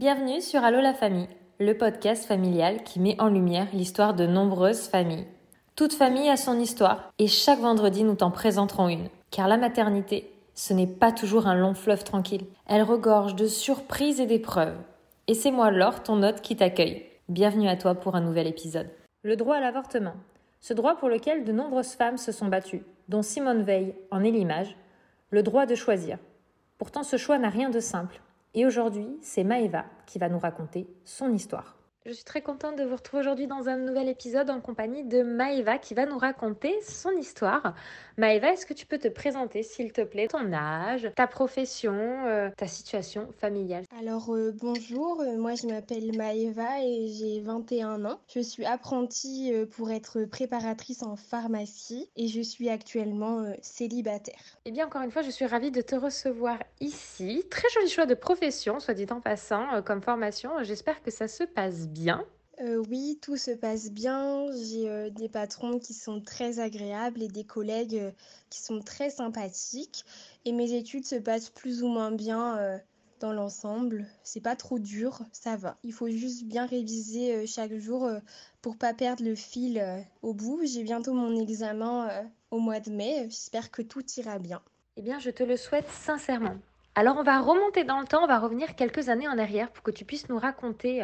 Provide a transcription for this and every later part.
Bienvenue sur Allo la famille, le podcast familial qui met en lumière l'histoire de nombreuses familles. Toute famille a son histoire et chaque vendredi nous t'en présenterons une. Car la maternité, ce n'est pas toujours un long fleuve tranquille. Elle regorge de surprises et d'épreuves. Et c'est moi Laure, ton hôte, qui t'accueille. Bienvenue à toi pour un nouvel épisode. Le droit à l'avortement. Ce droit pour lequel de nombreuses femmes se sont battues, dont Simone Veil en est l'image, le droit de choisir. Pourtant ce choix n'a rien de simple. Et aujourd'hui, c'est Maëva qui va nous raconter son histoire. Je suis très contente de vous retrouver aujourd'hui dans un nouvel épisode en compagnie de Maëva qui va nous raconter son histoire. Maëva, est-ce que tu peux te présenter s'il te plaît, ton âge, ta profession, euh, ta situation familiale Alors euh, bonjour, euh, moi je m'appelle Maëva et j'ai 21 ans. Je suis apprentie pour être préparatrice en pharmacie et je suis actuellement célibataire. Eh bien encore une fois, je suis ravie de te recevoir ici. Très joli choix de profession, soit dit en passant, comme formation. J'espère que ça se passe bien euh, oui, tout se passe bien. J'ai euh, des patrons qui sont très agréables et des collègues euh, qui sont très sympathiques. Et mes études se passent plus ou moins bien dans l'ensemble. C'est pas trop dur, ça va. Il faut juste bien réviser chaque jour pour pas perdre le fil au bout. J'ai bientôt mon examen au mois de mai. J'espère que tout ira bien. Eh bien, je te le souhaite sincèrement. Alors, on va remonter dans le temps, on va revenir quelques années en arrière pour que tu puisses nous raconter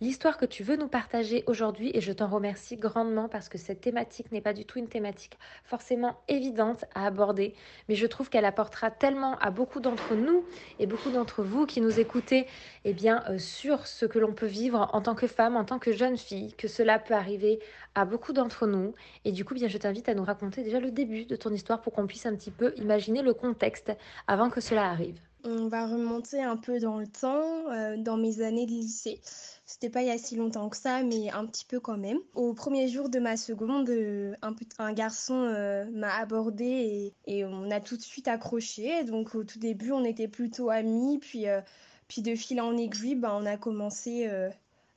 l'histoire que tu veux nous partager aujourd'hui et je t'en remercie grandement parce que cette thématique n'est pas du tout une thématique forcément évidente à aborder, mais je trouve qu'elle apportera tellement à beaucoup d'entre nous et beaucoup d'entre vous qui nous écoutez eh bien, euh, sur ce que l'on peut vivre en tant que femme, en tant que jeune fille, que cela peut arriver à beaucoup d'entre nous. Et du coup, bien, je t'invite à nous raconter déjà le début de ton histoire pour qu'on puisse un petit peu imaginer le contexte avant que cela arrive. On va remonter un peu dans le temps, euh, dans mes années de lycée. C'était pas il y a si longtemps que ça, mais un petit peu quand même. Au premier jour de ma seconde, euh, un, garçon euh, m'a abordé et, on a tout de suite accroché. Donc au tout début, on était plutôt amis, puis, puis de fil en aiguille, bah, on a commencé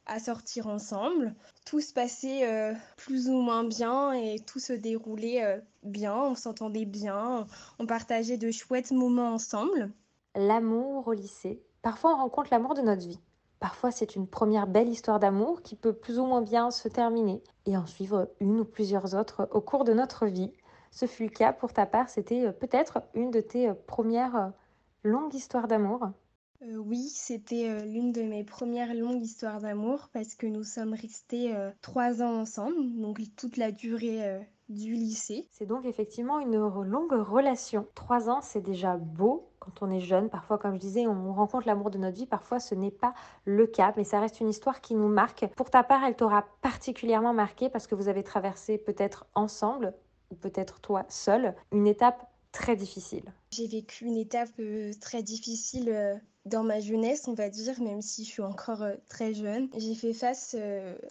à sortir ensemble. Tout se passait plus ou moins bien et tout se déroulait bien, on s'entendait bien, on partageait de chouettes moments ensemble. L'amour au lycée. Parfois on rencontre l'amour de notre vie. Parfois, c'est une première belle histoire d'amour qui peut plus ou moins bien se terminer et en suivre une ou plusieurs autres au cours de notre vie. Ce fut le cas pour ta part, c'était euh, peut-être une de tes euh, premières euh, longues histoires d'amour. oui, c'était l'une de mes premières longues histoires d'amour parce que nous sommes restés trois ans ensemble, donc toute la durée du lycée. C'est donc effectivement une longue relation. Trois ans, c'est déjà beau quand on est jeune. Parfois, comme je disais, on rencontre l'amour de notre vie. Parfois, ce n'est pas le cas, mais ça reste une histoire qui nous marque. Pour ta part, elle t'aura particulièrement marqué parce que vous avez traversé peut-être ensemble ou peut-être toi seul une étape très difficile. J'ai vécu une étape euh, très difficile euh, dans ma jeunesse, on va dire, même si je suis encore euh, très jeune. J'ai fait face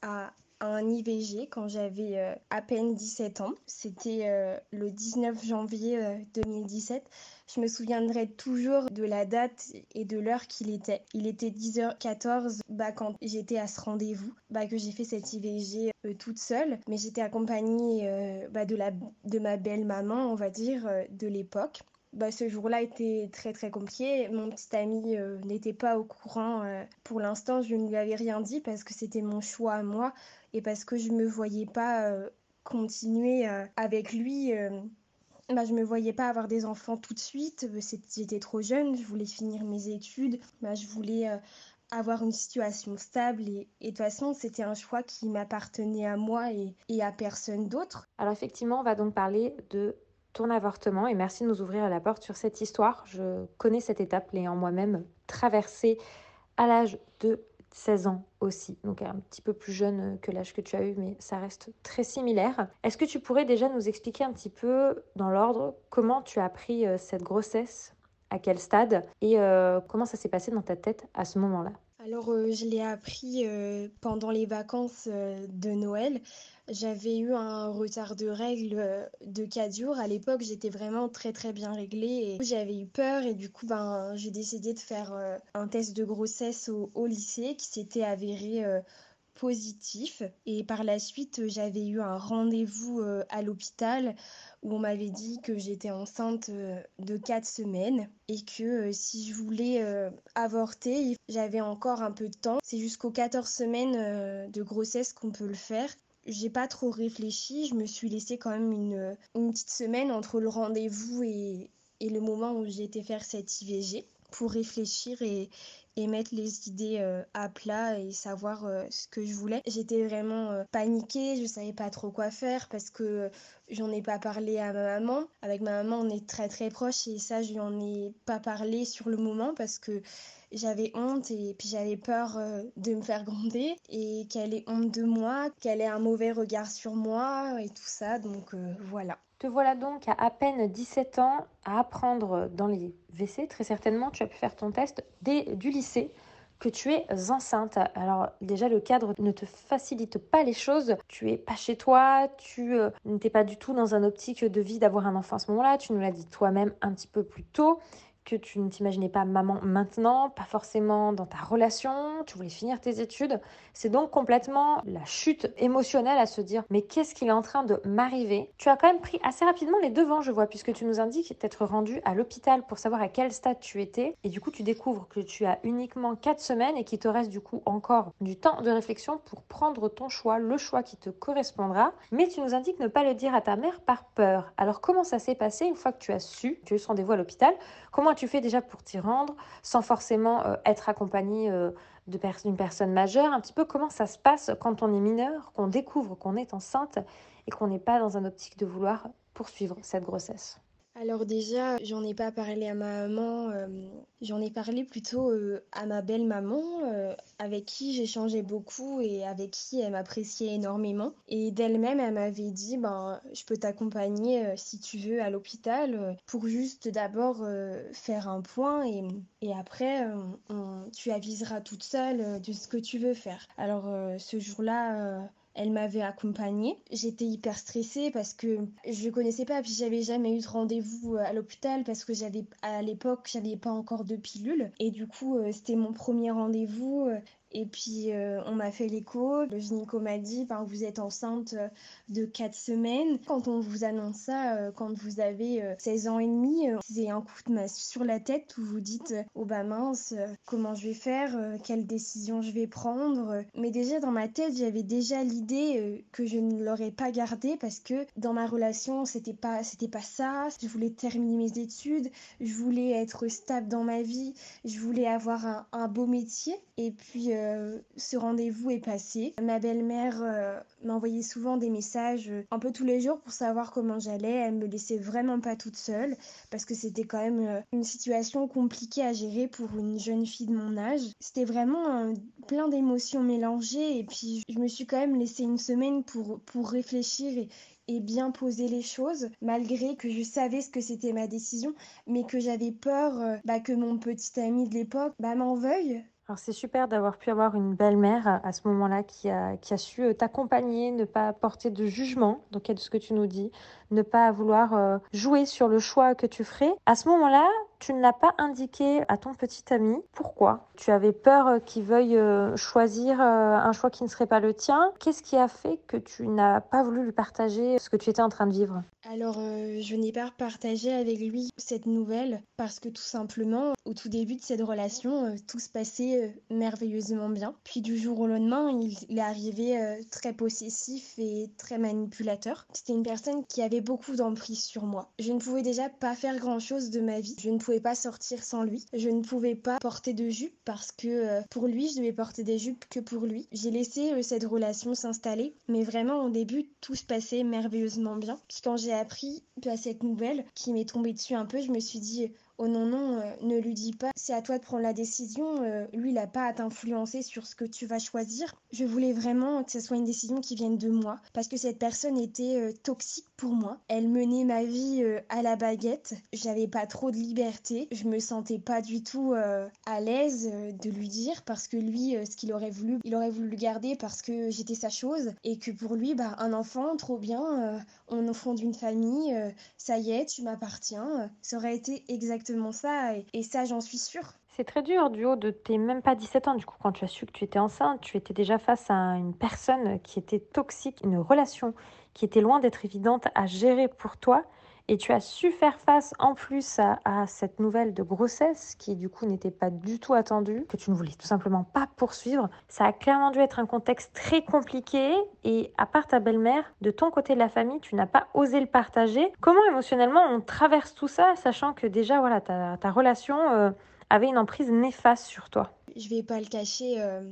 à un IVG quand j'avais euh, à peine 17 ans. C'était euh, le 19 janvier 2017. Euh, Je me souviendrai toujours de la date et de l'heure qu'il était. Il était 10h14 bah, quand j'étais à ce rendez-vous, bah, que j'ai fait cette IVG toute seule. Mais j'étais accompagnée bah, de, la, de ma belle-maman, on va dire, de l'époque. Bah, ce jour-là était très très compliqué. Mon petit ami n'était pas au courant. pour l'instant, je ne lui avais rien dit parce que c'était mon choix à moi et parce que je me voyais pas euh, continuer euh, avec lui. Euh, bah, je me voyais pas avoir des enfants tout de suite. J'étais trop jeune, je voulais finir mes études. Bah, je voulais avoir une situation stable et, de toute façon c'était un choix qui m'appartenait à moi et à personne d'autre. Alors effectivement on va donc parler de ton avortement et merci de nous ouvrir la porte sur cette histoire. Je connais cette étape, l'ayant moi-même traversée à l'âge de 16 ans aussi, donc un petit peu plus jeune que l'âge que tu as eu, mais ça reste très similaire. Est-ce que tu pourrais déjà nous expliquer un petit peu dans l'ordre comment tu as pris euh, cette grossesse, à quel stade? Et euh, comment ça s'est passé dans ta tête à ce moment-là? Alors, euh, je l'ai appris pendant les vacances de Noël. J'avais eu un retard de règles euh, de 4 jours. À l'époque, j'étais vraiment très très bien réglée et j'avais eu peur et du coup, ben, j'ai décidé de faire euh, un test de grossesse au, lycée qui s'était avéré euh, positif. Et par la suite, j'avais eu un rendez-vous à l'hôpital où on m'avait dit que j'étais enceinte de 4 semaines et que si je voulais avorter, j'avais encore un peu de temps. C'est jusqu'aux 14 semaines de grossesse qu'on peut le faire j'ai pas trop réfléchi. Je me suis laissé quand même une, une petite semaine entre le rendez-vous et, et, le moment où j'ai été faire cette IVG pour réfléchir et, et mettre les idées euh, à plat et savoir euh, ce que je voulais. J'étais vraiment euh, paniquée, je savais pas trop quoi faire parce que j'en ai pas parlé à ma maman. Avec ma maman, on est très très proches et ça, je lui ai pas parlé sur le moment parce que j'avais honte et puis j'avais peur de me faire gronder et qu'elle ait honte de moi, qu'elle ait un mauvais regard sur moi et tout ça. Donc voilà. Te voilà donc à à peine 17 ans à apprendre dans les WC. Très certainement, tu as pu faire ton test dès du lycée que tu es enceinte. Alors déjà le cadre ne te facilite pas les choses. Tu es pas chez toi, tu euh, n'étais pas du tout dans un optique de vie d'avoir un enfant à ce moment-là. Tu nous l'as dit toi-même un petit peu plus tôt que tu ne t'imaginais pas maman maintenant, pas forcément dans ta relation, tu voulais finir tes études. C'est donc complètement la chute émotionnelle à se dire mais qu'est-ce qu'il est en train de m'arriver? Tu as quand même pris assez rapidement les devants, je vois, puisque tu nous indiques t'être rendu à l'hôpital pour savoir à quel stade tu étais. Et du coup, tu découvres que tu as uniquement 4 semaines et qu'il te reste du coup encore du temps de réflexion pour prendre ton choix, le choix qui te correspondra. Mais tu nous indiques ne pas le dire à ta mère par peur. Alors comment ça s'est passé une fois que tu as su, tu as eu ce rendez-vous à l'hôpital? Comment tu fais déjà pour t'y rendre sans forcément euh, être accompagné euh, d'une personne majeure. Un petit peu comment ça se passe quand on est mineur, qu'on découvre qu'on est enceinte et qu'on n'est pas dans un optique de vouloir poursuivre cette grossesse? Alors déjà, j'en ai pas parlé à ma maman, euh, j'en ai parlé plutôt euh, à ma belle-maman, euh, avec qui j'échangeais beaucoup et avec qui elle m'appréciait énormément. Et d'elle-même, elle m'avait dit, ben, je peux t'accompagner si tu veux à l'hôpital pour juste d'abord faire un point et, et après, tu aviseras toute seule de ce que tu veux faire. Alors ce jour-là, elle m'avait accompagnée. J'étais hyper stressée parce que je ne connaissais pas, puis j'avais jamais eu de rendez-vous à l'hôpital parce que j'avais à l'époque, j'avais pas encore de pilule. Et du coup, euh, c'était mon premier rendez-vous. Et puis, euh, on m'a fait l'écho. Le gynéco m'a dit Vous êtes enceinte euh, de 4 semaines. Quand on vous annonce ça, euh, quand vous avez 16 ans et demi, c'est un coup de masse sur la tête où vous dites Oh bah mince, comment je vais faire Quelle décision je vais prendre Mais déjà, dans ma tête, j'avais déjà l'idée que je ne l'aurais pas gardé parce que dans ma relation, c'était pas, c'était pas ça. Je voulais terminer mes études, je voulais être stable dans ma vie, je voulais avoir un, un beau métier. Et puis, euh, ce rendez-vous est passé. Ma belle-mère euh, m'envoyait souvent des messages euh, un peu tous les jours pour savoir comment j'allais. Elle me laissait vraiment pas toute seule parce que c'était quand même une situation compliquée à gérer pour une jeune fille de mon âge. C'était vraiment plein d'émotions mélangées et puis je me suis quand même laissé une semaine pour, pour réfléchir et, bien poser les choses, malgré que je savais ce que c'était ma décision, mais que j'avais peur bah, que mon petit ami de l'époque bah, m'en veuille alors c'est super d'avoir pu avoir une belle-mère à ce moment-là qui a, qui a su euh, t'accompagner, ne pas porter de jugement, donc de ce que tu nous dis, ne pas vouloir euh, jouer sur le choix que tu ferais. À ce moment-là, tu ne l'as pas indiqué à ton petit ami. Pourquoi? Tu avais peur euh, qu'il veuille choisir un choix qui ne serait pas le tien. Qu'est-ce qui a fait que tu n'as pas voulu lui partager ce que tu étais en train de vivre? Alors, euh, je n'ai pas partagé avec lui cette nouvelle parce que tout simplement, au tout début de cette relation, euh, tout se passait euh, merveilleusement bien. Puis du jour au lendemain, il, est arrivé très possessif et très manipulateur. C'était une personne qui avait beaucoup d'emprise sur moi. Je ne pouvais déjà pas faire grand-chose de ma vie. Je ne pouvais pas sortir sans lui. Je ne pouvais pas porter de jupe parce que pour lui, je devais porter des jupes que pour lui. J'ai laissé cette relation s'installer, mais vraiment au début, tout se passait merveilleusement bien. Puis quand j'ai appris à cette nouvelle qui m'est tombée dessus un peu, je me suis dit oh non non, euh, ne lui dis pas, c'est à toi de prendre la décision, euh, lui il n'a pas à t'influencer sur ce que tu vas choisir. Je voulais vraiment que ce soit une décision qui vienne de moi parce que cette personne était euh, toxique pour moi. Elle menait ma vie à la baguette, j'avais pas trop de liberté, je me sentais pas du tout à l'aise de lui dire parce que lui ce qu'il aurait voulu, il aurait voulu le garder parce que j'étais sa chose. Et que pour lui bah un enfant trop bien, on fonde une famille, ça y est, tu m'appartiens, ça aurait été exactement ça et, ça j'en suis sûre. C'est très dur du haut de tes même pas 17 ans. Du coup, quand tu as su que tu étais enceinte, tu étais déjà face à une personne qui était toxique, une relation qui était loin d'être évidente à gérer pour toi et tu as su faire face en plus à, cette nouvelle de grossesse qui du coup n'était pas du tout attendue, que tu ne voulais tout simplement pas poursuivre. Ça a clairement dû être un contexte très compliqué et à part ta belle-mère, de ton côté de la famille, tu n'as pas osé le partager. Comment émotionnellement on traverse tout ça, sachant que déjà voilà ta, ta relation euh, avait une emprise néfaste sur toi? Je vais pas le cacher. Euh,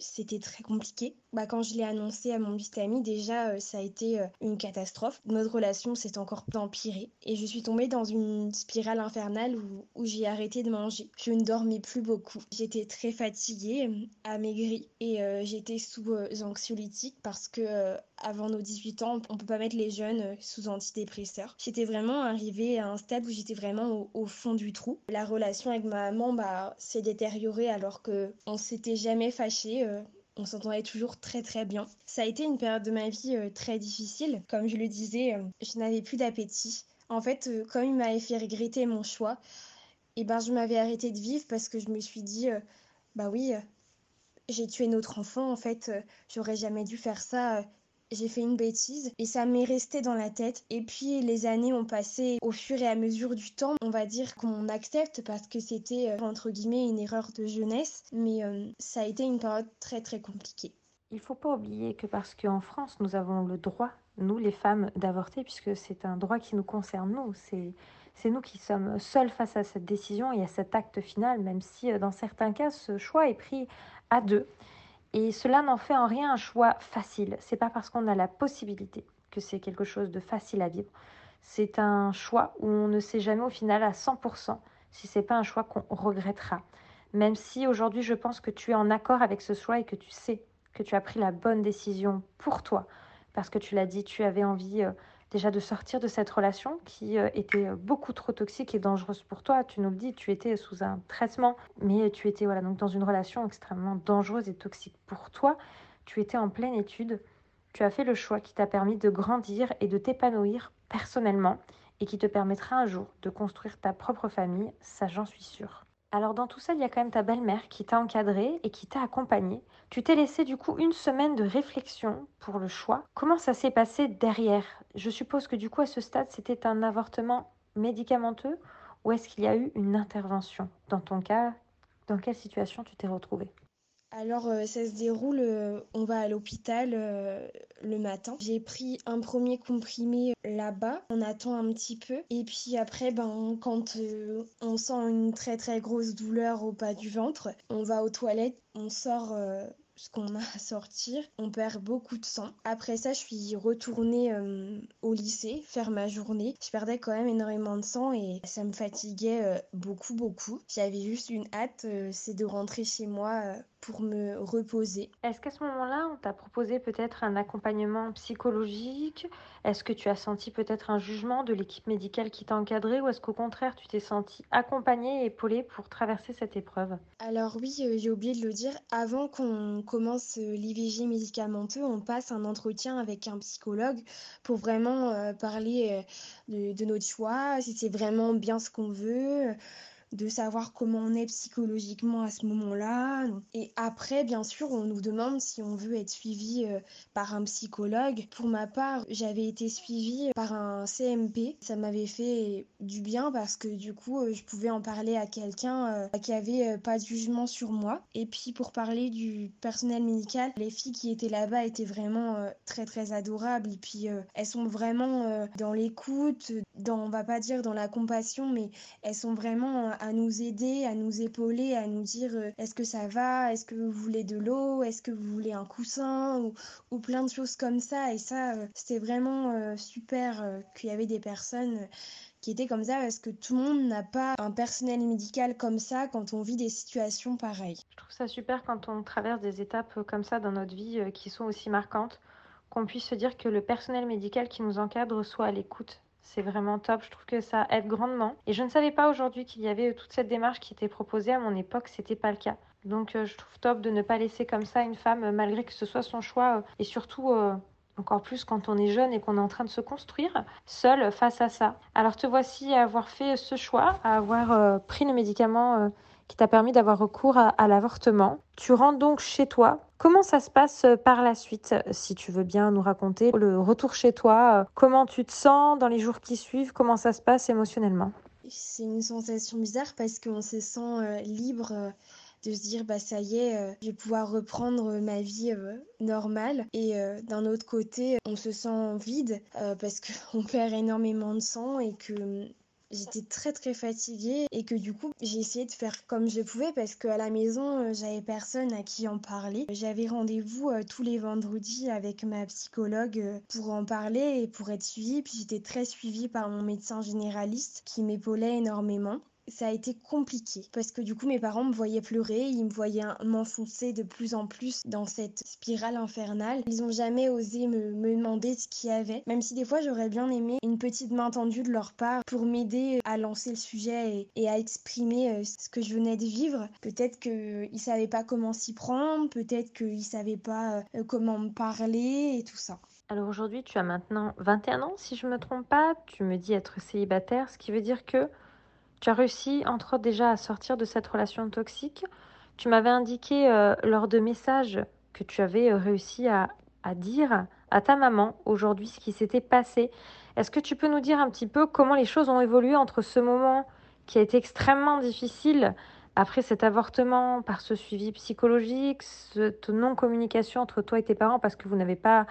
c'était très compliqué. Bah, quand je l'ai annoncé à mon best ami, déjà, euh, ça a été euh, une catastrophe. Notre relation s'est encore empirée et je suis tombée dans une spirale infernale où, j'ai arrêté de manger. Je ne dormais plus beaucoup. J'étais très fatiguée, euh, amaigrie et j'étais sous anxiolytiques parce que avant nos 18 ans, on peut pas mettre les jeunes sous antidépresseurs. J'étais vraiment arrivée à un stade où j'étais vraiment au, au, fond du trou. La relation avec ma maman bah, s'est détériorée alors que on s'était jamais fâché on s'entendait toujours très très bien. Ça a été une période de ma vie euh, très difficile. Comme je le disais, euh, je n'avais plus d'appétit. En fait, euh, comme il m'avait fait regretter mon choix, eh ben, je m'avais arrêté de vivre parce que je me suis dit, bah oui, j'ai tué notre enfant, en fait, j'aurais jamais dû faire ça j'ai fait une bêtise et ça m'est resté dans la tête. Et puis les années ont passé au fur et à mesure du temps. On va dire qu'on accepte parce que c'était euh, entre guillemets une erreur de jeunesse, mais euh, ça a été une période très très compliquée. Il faut pas oublier que parce qu'en France nous avons le droit, nous les femmes, d'avorter puisque c'est un droit qui nous concerne nous. C'est nous qui sommes seuls face à cette décision et à cet acte final, même si euh, dans certains cas ce choix est pris à deux. Et cela n'en fait en rien un choix facile. C'est pas parce qu'on a la possibilité que c'est quelque chose de facile à vivre. C'est un choix où on ne sait jamais au final à 100% si c'est pas un choix qu'on regrettera. Même si aujourd'hui je pense que tu es en accord avec ce choix et que tu sais que tu as pris la bonne décision pour toi, parce que tu l'as dit, tu avais envie euh, déjà de sortir de cette relation qui euh, était euh, beaucoup trop toxique et dangereuse pour toi. Tu nous le dis, tu étais sous un traitement, mais tu étais voilà donc dans une relation extrêmement dangereuse et toxique pour toi. Tu étais en pleine étude. Tu as fait le choix qui t'a permis de grandir et de t'épanouir personnellement et qui te permettra un jour de construire ta propre famille, ça j'en suis sûre. Alors dans tout ça, il y a quand même ta belle-mère qui t'a encadré et qui t'a accompagné. Tu t'es laissé du coup une semaine de réflexion pour le choix. Comment ça s'est passé derrière? Je suppose que du coup à ce stade, c'était un avortement médicamenteux ou est-ce qu'il y a eu une intervention? Dans ton cas, dans quelle situation tu t'es retrouvée? Alors, euh, ça se déroule, euh, on va à l'hôpital euh, le matin. J'ai pris un premier comprimé là-bas, on attend un petit peu. Et puis après, ben, quand on sent une très très grosse douleur au bas du ventre, on va aux toilettes, on sort ce qu'on a à sortir, on perd beaucoup de sang. Après ça, je suis retournée au lycée faire ma journée. Je perdais quand même énormément de sang et ça me fatiguait beaucoup, beaucoup. J'avais juste une hâte, c'est de rentrer chez moi pour me reposer. Est-ce qu'à ce, moment-là, on t'a proposé peut-être un accompagnement psychologique? Est-ce que tu as senti peut-être un jugement de l'équipe médicale qui t'a encadré ou est-ce qu'au contraire, tu t'es senti accompagnée et épaulée pour traverser cette épreuve? Alors oui, euh, j'ai oublié de le dire, avant qu'on commence euh, l'IVG médicamenteux, on passe un entretien avec un psychologue pour vraiment euh, parler de, de, notre choix, si c'est vraiment bien ce qu'on veut de savoir comment on est psychologiquement à ce moment-là. Et après, bien sûr, on nous demande si on veut être suivi euh, par un psychologue. Pour ma part, j'avais été suivie par un CMP. Ça m'avait fait du bien parce que du coup, euh, je pouvais en parler à quelqu'un euh, qui avait pas de jugement sur moi. Et puis pour parler du personnel médical, les filles qui étaient là-bas étaient vraiment très très adorables. Et puis elles sont vraiment dans l'écoute, dans, on va pas dire dans la compassion, mais elles sont vraiment à nous aider, à nous épauler, à nous dire euh, est-ce que ça va, est-ce que vous voulez de l'eau, est-ce que vous voulez un coussin? Ou, plein de choses comme ça. Et ça, euh, c'était vraiment euh, super qu'il y avait des personnes qui étaient comme ça parce que tout le monde n'a pas un personnel médical comme ça quand on vit des situations pareilles. Je trouve ça super quand on traverse des étapes comme ça dans notre vie qui sont aussi marquantes, qu'on puisse se dire que le personnel médical qui nous encadre soit à l'écoute c'est vraiment top. Je trouve que ça aide grandement. Et je ne savais pas aujourd'hui qu'il y avait toute cette démarche qui était proposée. À mon époque, c'était pas le cas. Donc euh, je trouve top de ne pas laisser comme ça une femme, euh, malgré que ce soit son choix, euh, et surtout encore plus quand on est jeune et qu'on est en train de se construire, seule face à ça. Alors te voici à avoir fait ce choix, à avoir pris le médicament qui t'a permis d'avoir recours à, l'avortement. Tu rentres donc chez toi. Comment ça se passe euh, par la suite Si tu veux bien nous raconter le retour chez toi, comment tu te sens dans les jours qui suivent, comment ça se passe émotionnellement? C'est une sensation bizarre parce qu'on se sent libre de se dire bah ça y est, euh, je vais pouvoir reprendre ma vie euh, normale. Et euh, d'un autre côté, on se sent vide parce qu'on perd énormément de sang et que j'étais très très fatiguée et que du coup j'ai essayé de faire comme je pouvais parce qu'à la maison j'avais personne à qui en parler. J'avais rendez-vous tous les vendredis avec ma psychologue pour en parler et pour être suivie. Puis j'étais très suivie par mon médecin généraliste qui m'épaulait énormément ça a été compliqué parce que du coup mes parents me voyaient pleurer, ils me voyaient m'enfoncer de plus en plus dans cette spirale infernale. Ils ont jamais osé me, demander ce qu'il y avait, même si des fois j'aurais bien aimé une petite main tendue de leur part pour m'aider à lancer le sujet et, à exprimer euh, ce que je venais de vivre. Peut-être qu'ils savaient pas comment s'y prendre, peut-être qu'ils savaient pas euh, comment me parler et tout ça. Alors aujourd'hui, tu as maintenant 21 ans, si je me trompe pas. Tu me dis être célibataire, ce qui veut dire que tu as réussi, entre autres, déjà à sortir de cette relation toxique. Tu m'avais indiqué euh, lors de messages que tu avais euh, réussi à, dire à ta maman aujourd'hui ce qui s'était passé. Est-ce que tu peux nous dire un petit peu comment les choses ont évolué entre ce moment qui a été extrêmement difficile après cet avortement, par ce suivi psychologique, cette non-communication entre toi et tes parents parce que vous n'avez pas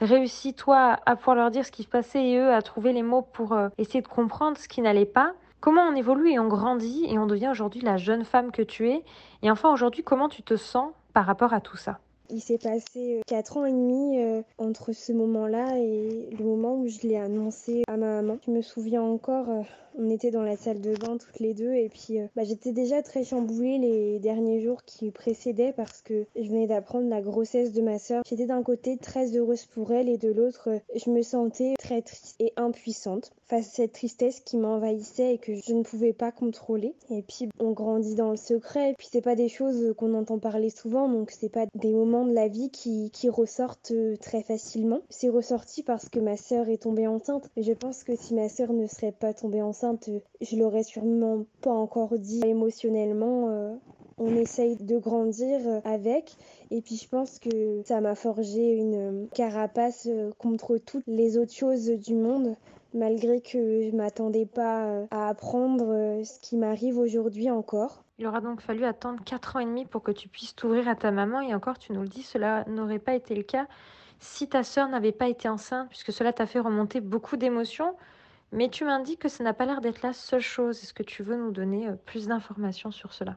réussi, toi, à pouvoir leur dire ce qui se passait et eux à trouver les mots pour euh, essayer de comprendre ce qui n'allait pas? Comment on évolue et on grandit et on devient aujourd'hui la jeune femme que tu es? Et enfin aujourd'hui, comment tu te sens par rapport à tout ça? Il s'est passé 4 euh, ans et demi euh, entre ce moment-là et le moment où je l'ai annoncé à ma maman. Je me souviens encore, euh, on était dans la salle de bain toutes les deux et puis bah, j'étais déjà très chamboulée les derniers jours qui précédaient parce que je venais d'apprendre la grossesse de ma sœur. J'étais d'un côté très heureuse pour elle et de l'autre, je me sentais très triste et impuissante face à cette tristesse qui m'envahissait et que je ne pouvais pas contrôler. Et puis on grandit dans le secret et puis c'est pas des choses qu'on entend parler souvent donc c'est pas des moments de la vie qui, qui ressortent euh, très facilement. C'est ressorti parce que ma sœur est tombée enceinte. Et je pense que si ma sœur ne serait pas tombée enceinte, euh, je l'aurais sûrement pas encore dit émotionnellement. Euh, on essaye de grandir avec. Et puis je pense que ça m'a forgé une carapace contre toutes les autres choses du monde, malgré que je m'attendais pas à apprendre ce qui m'arrive aujourd'hui encore. Il aura donc fallu attendre 4 ans et demi pour que tu puisses t'ouvrir à ta maman. Et encore, tu nous le dis, cela n'aurait pas été le cas si ta sœur n'avait pas été enceinte, puisque cela t'a fait remonter beaucoup d'émotions. Mais tu m'indiques que ça n'a pas l'air d'être la seule chose. Est-ce que tu veux nous donner euh, plus d'informations sur cela?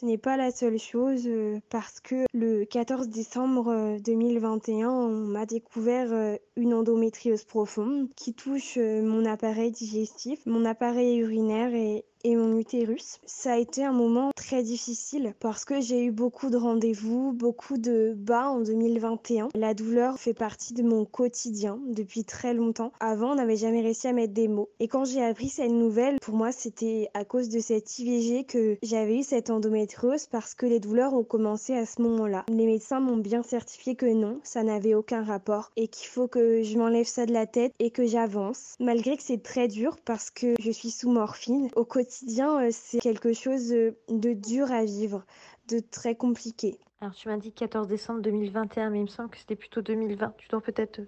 Ce n'est pas la seule chose euh, parce que le 14 décembre 2021, euh, on m'a découvert une endométriose profonde qui touche mon appareil digestif, mon appareil urinaire et et mon utérus. Ça a été un moment très difficile parce que j'ai eu beaucoup de rendez-vous, beaucoup de bas en 2021. La douleur fait partie de mon quotidien depuis très longtemps. Avant, on n'avait jamais réussi à mettre des mots. Et quand j'ai appris cette nouvelle, pour moi, c'était à cause de cette IVG que j'avais eu cette endométriose parce que les douleurs ont commencé à ce moment-là. Les médecins m'ont bien certifié que non, ça n'avait aucun rapport et qu'il faut que je m'enlève ça de la tête et que j'avance. Malgré que c'est très dur parce que je suis sous morphine au quotidien euh, c'est quelque chose de dur à vivre, de très compliqué. Tu m'as dit 14 décembre 2021, mais il me semble que c'était plutôt 2020. Tu dois peut-être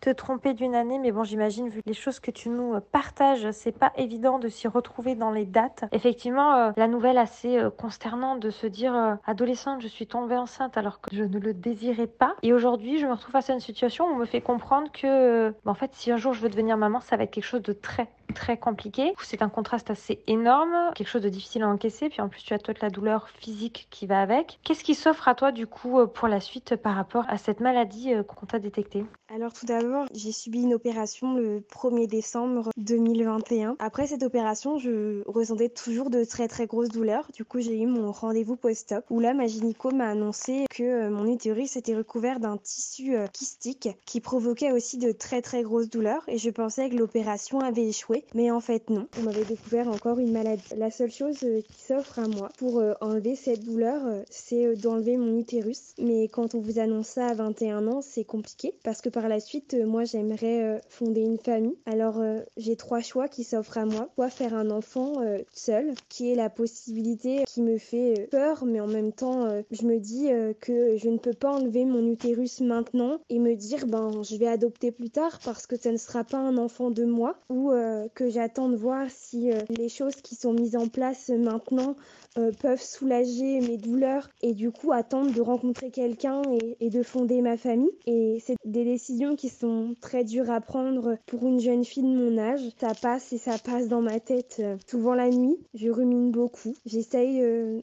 te tromper d'une année, mais bon, j'imagine, vu les choses que tu nous euh, partages, c'est pas évident de s'y retrouver dans les dates. Effectivement, euh, la nouvelle assez euh, consternante de se dire adolescente, je suis tombée enceinte alors que je ne le désirais pas. Et aujourd'hui, je me retrouve face à une situation où on me fait comprendre que, en fait, si un jour je veux devenir maman, ça va être quelque chose de très très compliqué. C'est un contraste assez énorme, quelque chose de difficile à encaisser. Puis en plus, tu as toute la douleur physique qui va avec. Qu'est-ce qui s'offre à toi du coup pour la suite par rapport à cette maladie qu'on t'a détectée Alors tout d'abord, j'ai subi une opération le 1er décembre 2021. Après cette opération, je ressentais toujours de très très grosses douleurs. Du coup, j'ai eu mon rendez-vous post-op où là, ma gynéco m'a annoncé que euh, mon utérus était recouvert d'un tissu euh, kystique qui provoquait aussi de très très grosses douleurs et je pensais que l'opération avait échoué. Mais en fait, non. On m'avait découvert encore une maladie. La seule chose euh, qui s'offre à moi pour euh, enlever cette douleur, c'est d'enlever mon utérus. Mais quand on vous annonce ça à 21 ans, c'est compliqué parce que par la suite, moi, j'aimerais fonder une famille. Alors, j'ai trois choix qui s'offrent à moi. Soit faire un enfant seul, qui est la possibilité qui me fait peur, mais en même temps, je me dis que je ne peux pas enlever mon utérus maintenant et me dire, ben, je vais adopter plus tard parce que ça ne sera pas un enfant de moi ou euh, que j'attends de voir si euh, les choses qui sont mises en place maintenant euh, peuvent soulager mes douleurs et du coup attendre de rencontrer quelqu'un et, de fonder ma famille. Et c'est des décisions qui sont très dures à prendre pour une jeune fille de mon âge. Ça passe et ça passe dans ma tête souvent la nuit. Je rumine beaucoup. J'essaye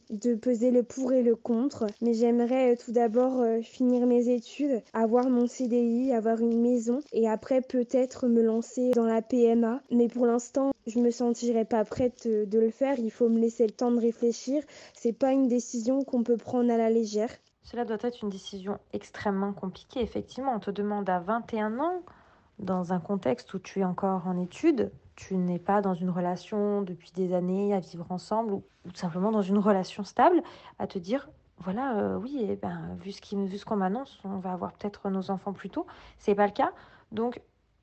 de peser le pour et le contre, mais j'aimerais tout d'abord finir mes études, avoir mon CDI, avoir une maison et après peut-être me lancer dans la PMA. Mais pour l'instant, je me sentirais pas prête de le faire. Il faut me laisser le temps de réfléchir. C'est pas une décision qu'on peut prendre à la légère. Cela doit être une décision extrêmement compliquée. Effectivement, on te demande à 21 ans, dans un contexte où tu es encore en études, tu n'es pas dans une relation depuis des années à vivre ensemble ou, tout simplement dans une relation stable, à te dire voilà, euh, oui, eh ben, vu ce qu'on m'annonce, on va avoir peut-être nos enfants plus tôt. C'est pas le cas. Donc,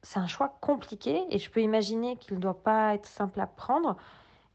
c'est un choix compliqué et je peux imaginer qu'il ne doit pas être simple à prendre.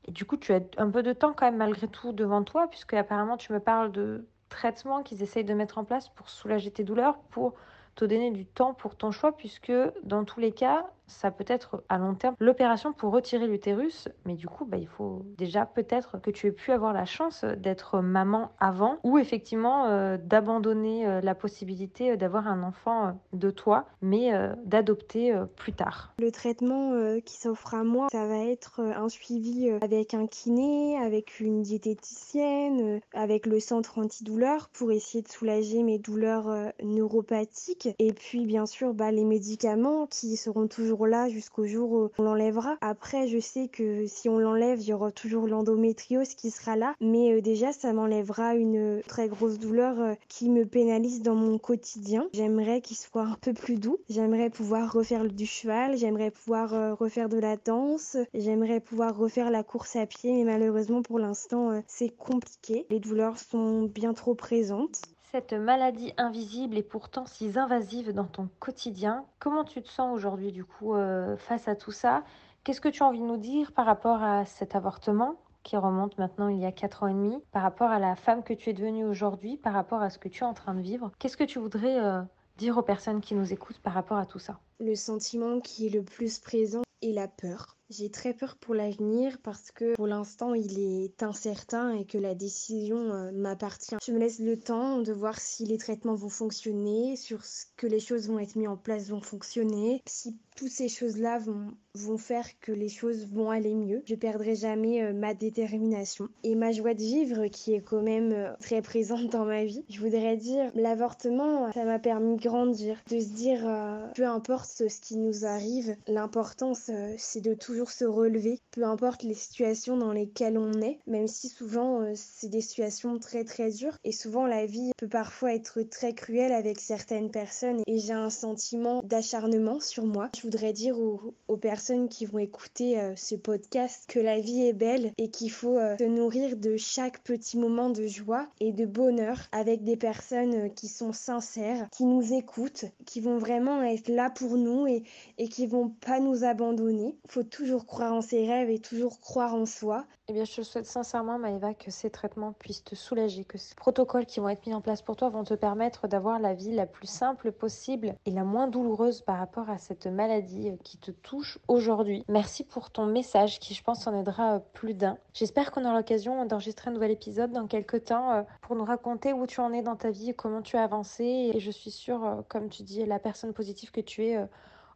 Et du coup, tu as un peu de temps quand même malgré tout devant toi, puisque apparemment tu me parles de traitements qu'ils essayent de mettre en place pour soulager tes douleurs, pour te donner du temps pour ton choix, puisque dans tous les cas, ça peut être à long terme l'opération pour retirer l'utérus, mais du coup, bah, il faut déjà peut-être que tu aies pu avoir la chance d'être maman avant ou effectivement euh, d'abandonner euh, la possibilité euh, d'avoir un enfant de toi, mais d'adopter plus tard. Le traitement qui s'offre à moi, ça va être un suivi avec un kiné, avec une diététicienne, avec le centre antidouleur pour essayer de soulager mes douleurs neuropathiques et puis bien sûr bah, les médicaments qui seront toujours là jusqu'au jour où on l'enlèvera. Après, je sais que si on l'enlève, il y aura toujours l'endométriose qui sera là, mais euh, déjà, ça m'enlèvera une très grosse douleur euh, qui me pénalise dans mon quotidien. J'aimerais qu'il soit un peu plus doux. J'aimerais pouvoir refaire du cheval, j'aimerais pouvoir euh, refaire de la danse, j'aimerais pouvoir refaire la course à pied, mais malheureusement pour l'instant, c'est compliqué. Les douleurs sont bien trop présentes cette maladie invisible et pourtant si invasive dans ton quotidien. Comment tu te sens aujourd'hui du coup euh, face à tout ça? Qu'est-ce que tu as envie de nous dire par rapport à cet avortement qui remonte maintenant il y a 4 ans et demi, par rapport à la femme que tu es devenue aujourd'hui, par rapport à ce que tu es en train de vivre? Qu'est-ce que tu voudrais euh, dire aux personnes qui nous écoutent par rapport à tout ça? Le sentiment qui est le plus présent est la peur. J'ai très peur pour l'avenir parce que pour l'instant il est incertain et que la décision euh, m'appartient. Je me laisse le temps de voir si les traitements vont fonctionner, sur ce que les choses vont être mises en place vont fonctionner, si toutes ces choses-là vont, vont faire que les choses vont aller mieux. Je perdrai jamais euh, ma détermination et ma joie de vivre qui est quand même euh, très présente dans ma vie. Je voudrais dire, l'avortement, ça m'a permis de grandir, de se dire, peu importe ce qui nous arrive, l'importance c'est de toujours se relever, peu importe les situations dans lesquelles on est, même si souvent euh, c'est des situations très très dures et souvent la vie peut parfois être très cruelle avec certaines personnes et j'ai un sentiment d'acharnement sur moi. Je voudrais dire aux, personnes qui vont écouter euh, ce podcast que la vie est belle et qu'il faut euh, se nourrir de chaque petit moment de joie et de bonheur avec des personnes qui sont sincères, qui nous écoutent, qui vont vraiment être là pour nous et, et qui vont pas nous abandonner. Faut toujours croire en ses rêves et toujours croire en soi. Eh bien, je te souhaite sincèrement, Maëva, que ces traitements puissent te soulager, que ces protocoles qui vont être mis en place pour toi vont te permettre d'avoir la vie la plus simple possible et la moins douloureuse par rapport à cette maladie qui te touche aujourd'hui. Merci pour ton message qui, je pense, en aidera plus d'un. J'espère qu'on aura l'occasion d'enregistrer un nouvel épisode dans quelques temps euh, pour nous raconter où tu en es dans ta vie, comment tu as avancé. Et je suis sûre, euh, comme tu dis, la personne positive que tu es euh,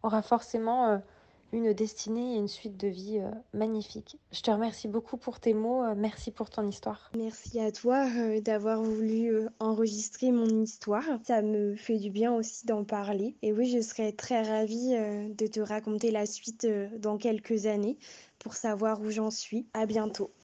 aura forcément une destinée et une suite de vie euh, magnifique. Je te remercie beaucoup pour tes mots, euh, merci pour ton histoire. Merci à toi euh, d'avoir voulu enregistrer mon histoire. Ça me fait du bien aussi d'en parler. Et oui, je serais très ravie de te raconter la suite dans quelques années pour savoir où j'en suis. À bientôt.